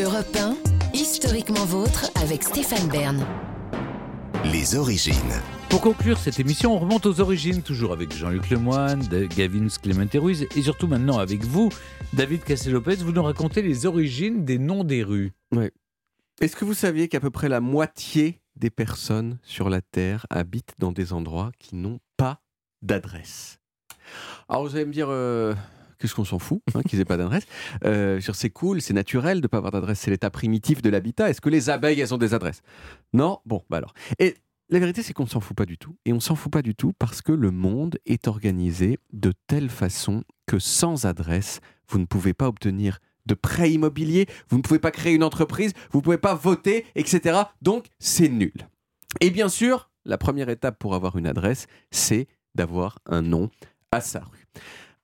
Europe 1, historiquement vôtre avec Stéphane Bern. Les origines. Pour conclure cette émission, on remonte aux origines, toujours avec Jean-Luc Lemoyne, Gavin Clément Ruiz, et surtout maintenant avec vous, David Cassé-Lopez, vous nous racontez les origines des noms des rues. Oui. Est-ce que vous saviez qu'à peu près la moitié des personnes sur la Terre habitent dans des endroits qui n'ont pas d'adresse? Alors vous allez me dire, euh, qu'est-ce qu'on s'en fout hein, qu'ils aient pas d'adresse euh, C'est cool, c'est naturel de pas avoir d'adresse, c'est l'état primitif de l'habitat. Est-ce que les abeilles, elles ont des adresses? Non? Bon, bah alors. Et la vérité, c'est qu'on s'en fout pas du tout. Et on s'en fout pas du tout parce que le monde est organisé de telle façon que sans adresse, vous ne pouvez pas obtenir de prêt immobilier, vous ne pouvez pas créer une entreprise, vous ne pouvez pas voter, etc. Donc, c'est nul. Et bien sûr, la première étape pour avoir une adresse, c'est d'avoir un nom à sa rue.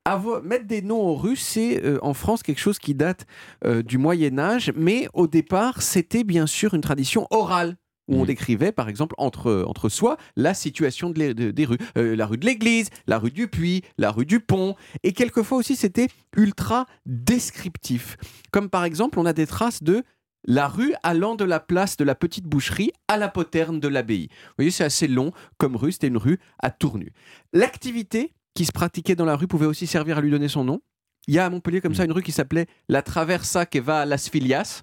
Avoir, mettre des noms aux rues, c'est euh, en France quelque chose qui date euh, du Moyen Âge, mais au départ, c'était bien sûr une tradition orale où on Mhm. décrivait, par exemple, entre, entre soi, la situation de l'é- de- des rues. Euh, la rue de l'église, la rue du puits, la rue du pont. Et quelquefois aussi, c'était ultra descriptif. Comme par exemple, on a des traces de la rue allant de la place de la petite boucherie à la poterne de l'abbaye. Vous voyez, c'est assez long comme rue, c'était une rue à tournus. L'activité qui se pratiquait dans la rue pouvait aussi servir à lui donner son nom. Il y a à Montpellier comme ça une rue qui s'appelait la Traversa que va à Las Filias,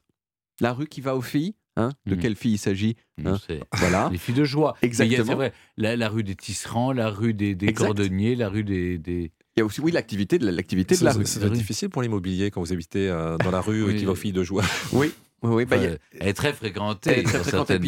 la rue qui va aux filles. Hein de Mhm. quelle fille il s'agit Hein C'est Voilà. les filles de joie. A, Exactement. C'est vrai, la, la rue des tisserands, la rue des, des cordonniers, la rue des... des- Il y a aussi, oui, l'activité de la, l'activité de la rue. c'est difficile pour l'immobilier quand vous habitez euh, dans la rue Oui. et qui va aux filles de joie. Oui, oui, bah, a- elle est très fréquentée. Elle est très fréquentée,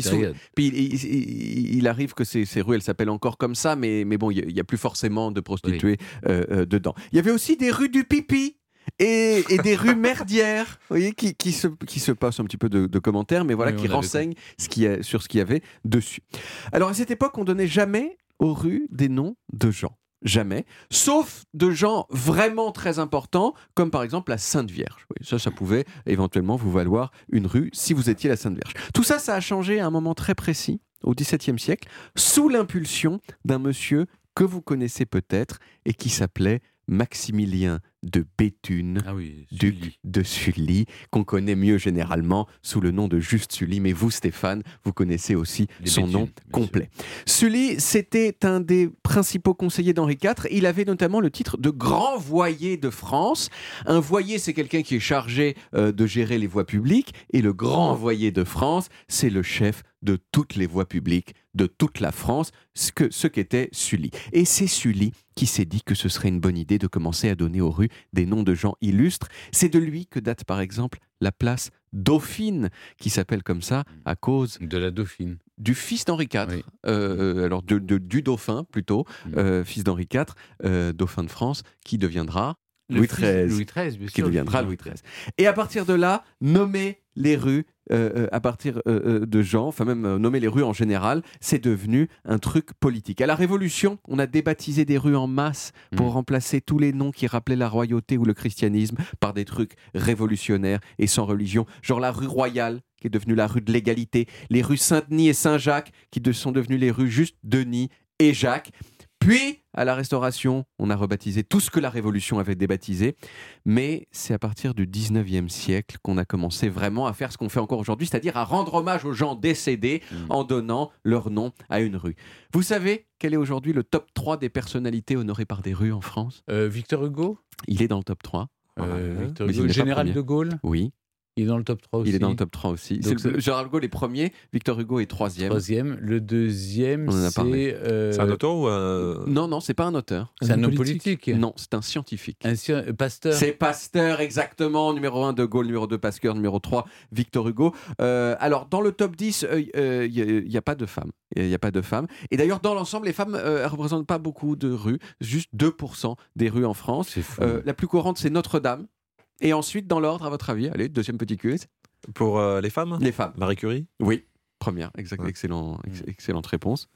puis il, il- il- il arrive que ces, ces rues, elles s'appellent encore comme ça, mais, mais bon, il n'y a, plus forcément de prostituées euh, euh, dedans. Il y avait aussi des rues du pipi. Et, et des rues merdières, vous voyez, qui, qui, se, qui se passent un petit peu de, de commentaires, mais voilà, Oui, qui renseignent ce a- sur ce qu'il y avait dessus. Alors à cette époque, on donnait jamais aux rues des noms de gens. Jamais. Sauf de gens vraiment très importants, comme par exemple la Sainte Vierge. Ça, ça pouvait éventuellement vous valoir une rue si vous étiez la Sainte Vierge. Tout ça, ça a changé à un moment très précis, au XVIIe siècle, sous l'impulsion d'un monsieur que vous connaissez peut-être et qui s'appelait Maximilien de Béthune. Ah oui, Duc Sully. de Sully, qu'on connaît mieux généralement sous le nom de Juste Sully, mais vous, Stéphane, vous connaissez aussi Les son nom complet. Sully, c'était un des principaux conseillers d'Henri IV. Il avait notamment le titre de grand voyer de France. Un voyer, c'est quelqu'un qui est chargé euh, de gérer les voies publiques, et le grand voyer de France, c'est le chef de toutes les voies publiques de toute la France, ce que ce qu'était Sully. Et c'est Sully qui s'est dit que ce serait une bonne idée de commencer à donner aux rues des noms de gens illustres. C'est de lui que date par exemple la place Dauphine, qui s'appelle comme ça à cause De la Dauphine. du fils d'Henri IV. Oui. Euh, alors de- de- du dauphin plutôt, Mm. euh, fils d'Henri IV, euh, dauphin de France, qui deviendra Le Louis XIII. Louis XIII, bien qui deviendra Louis XIII. Et à partir de là, nommer les rues euh, euh, à partir euh, de gens, enfin même euh, nommer les rues en général, c'est devenu un truc politique. À la Révolution, on a débaptisé des rues en masse pour Mm. remplacer tous les noms qui rappelaient la royauté ou le christianisme par des trucs révolutionnaires et sans religion, genre la rue Royale qui est devenue la rue de l'égalité, les rues Saint-Denis et Saint-Jacques qui de- sont devenues les rues juste Denis et Jacques. Puis, à la Restauration, on a rebaptisé tout ce que la Révolution avait débaptisé. Mais c'est à partir du 19e siècle qu'on a commencé vraiment à faire ce qu'on fait encore aujourd'hui, c'est-à-dire à rendre hommage aux gens décédés Mm. en donnant leur nom à une rue. Vous savez quel est aujourd'hui le top 3 des personnalités honorées par des rues en France? Euh, Victor Hugo? Il est dans le top 3. Euh. Victor Hugo. Général de Gaulle? Oui, Il est dans le top 3 aussi. il est dans le top 3 aussi. Donc C'est le- Gérard de Gaulle est premier, Victor Hugo est troisième. Troisième. Le deuxième, a c'est. euh, C'est un auteur ou un... Non, non, c'est pas un auteur. c'est un homme politique. Non, c'est un scientifique. Un sci- euh, pasteur. C'est Pasteur, exactement. Numéro 1, De Gaulle. Numéro 2, Pasteur. Numéro 3, Victor Hugo. Euh, alors, dans le top 10, il n'y a, pas de femmes. Il n'y a pas de femmes. Et d'ailleurs, dans l'ensemble, les femmes ne représentent pas beaucoup de rues. Juste 2% des rues en France. C'est fou. Euh, la plus courante, c'est Notre-Dame. Et ensuite, dans l'ordre, à votre avis, allez, deuxième petit quiz. Pour euh, les femmes Les femmes. Marie Curie Oui, première. Exact, Ouais. excellent, ex- excellente réponse.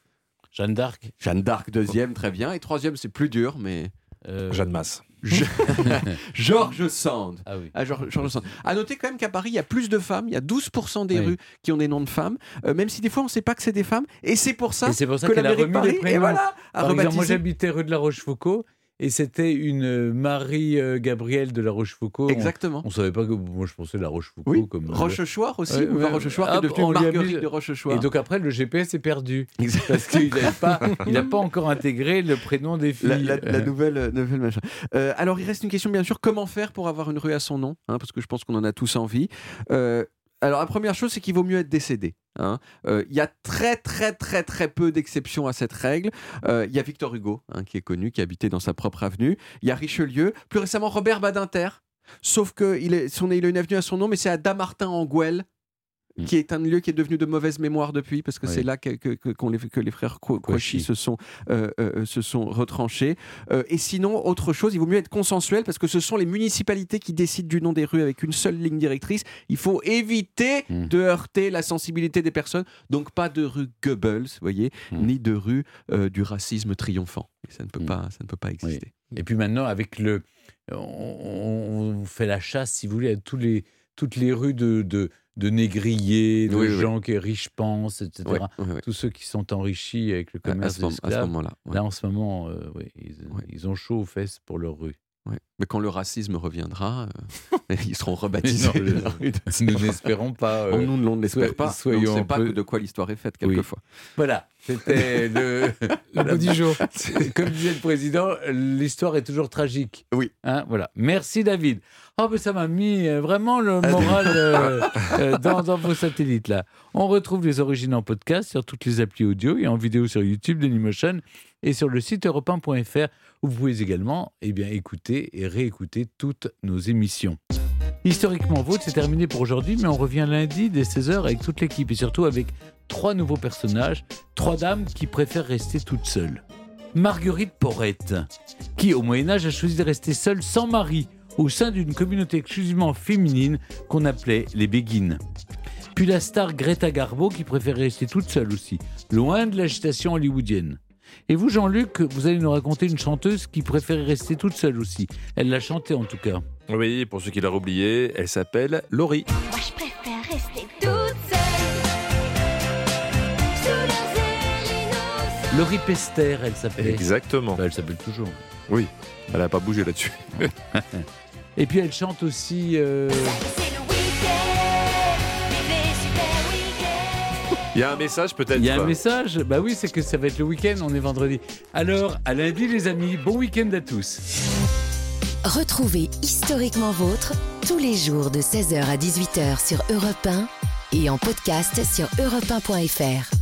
Jeanne d'Arc. Jeanne d'Arc, deuxième, très bien. Et troisième, c'est plus dur, mais. euh, Jeanne Masse. Je- Georges Sand. Ah oui. Ah, Georges- Georges Sand. À noter quand même qu'à Paris, il y a plus de femmes. Il y a 12% des Oui. rues qui ont des noms de femmes, euh, même si des fois on ne sait pas que c'est des femmes. Et c'est pour ça Et c'est pour ça que qu'elle la a mairie de remis les Paris, et prénoms. voilà, a Par exemple, moi j'habitais rue de la Rochefoucauld et c'était une euh, Marie-Gabrielle de la Rochefoucauld. Exactement. On, savait pas que. Moi, je pensais la Rochefoucauld Oui, comme. euh, Rochechouart aussi, Ouais, ou ouais. Rochechouart Hop, est devenue Marguerite mis- de Rochechouart. Et donc après, le GPS est perdu. Exact. Parce qu'il n'a pas, encore intégré le prénom des filles. La, la- la Euh, nouvelle, euh, nouvelle machin. Euh, alors, il reste une question, bien sûr. Comment faire pour avoir une rue à son nom hein, Parce que je pense qu'on en a tous envie. Euh, alors, la première chose, c'est qu'il vaut mieux être décédé. hein. Euh, Il y a très, très, très, très peu d'exceptions à cette règle. Euh, Il y a Victor Hugo, hein, qui est connu, qui habitait dans sa propre avenue. Il y a Richelieu. Plus récemment, Robert Badinter. Sauf que il, est, son, il a une avenue à son nom, mais c'est à Damartin en. Mm. Qui est un lieu qui est devenu de mauvaise mémoire depuis, parce que Oui. c'est là que, que- les, que les frères Cauchy. se sont, euh, euh, se sont retranchés. Euh, et sinon, autre chose, il vaut mieux être consensuel parce que ce sont les municipalités qui décident du nom des rues avec une seule ligne directrice. Il faut éviter Mm. de heurter la sensibilité des personnes. Donc pas de rue Goebbels, vous voyez, Mm. ni de rue du racisme triomphant. Et ça ne peut pas, ça ne peut pas exister. Et puis maintenant, avec le. On, on fait la chasse, si vous voulez, à tous les, toutes les rues de, de, de négriers, de Oui, oui. gens qui riches pensent, etc. Tous ceux qui sont enrichis avec le à commerce ce, moment- à ce moment-là. ouais. Là, en ce moment, euh, ils ont chaud aux fesses pour leur rue. Ouais. Mais quand le racisme reviendra, euh, ils seront rebaptisés. Non, de- Nous n'espérons pas. euh, Oh, nous, ne l'espère pas. mais On soyons ne sait un pas peu- de quoi l'histoire est faite Oui. quelquefois. Voilà, c'était le, Le beau du jour. Comme disait le président, l'histoire est toujours tragique. Oui. Hein, voilà. Merci David. Oh, mais ça m'a mis euh, vraiment le moral euh, euh, dans, dans vos satellites là. On retrouve les origines en podcast sur toutes les applis audio et en vidéo sur YouTube Dailymotion et sur le site europe 1.fr où vous pouvez également eh écouter et réécouter toutes nos émissions. Historiquement Vôtre, c'est terminé pour aujourd'hui, mais on revient lundi dès 16h avec toute l'équipe et surtout avec trois nouveaux personnages, trois dames qui préfèrent rester toutes seules. Marguerite Porrette, qui au Moyen-Âge a choisi de rester seule sans mari au sein d'une communauté exclusivement féminine qu'on appelait les Béguines. Puis la star Greta Garbo qui préfère rester toute seule aussi, loin de l'agitation hollywoodienne. Et vous, Jean-Luc, vous allez nous raconter une chanteuse qui préfère rester toute seule aussi. Elle l'a chanté en tout cas. Oui, pour ceux qui l'auraient oublié, elle s'appelle Laurie. Moi je préfère rester toute seule. Sous leurs ailes innocentes. Laurie Pester, elle s'appelait. Exactement. Enfin, elle s'appelle toujours. Elle n'a pas bougé là-dessus. Et puis elle chante aussi. euh, Il y a un message peut-être Il y a un message Bah oui, c'est que ça va être le week-end, on est vendredi. Alors, à lundi les amis, bon week-end à tous. Retrouvez Historiquement Vôtre tous les jours de 16h à 18h sur Europe 1 et en podcast sur europe1.fr.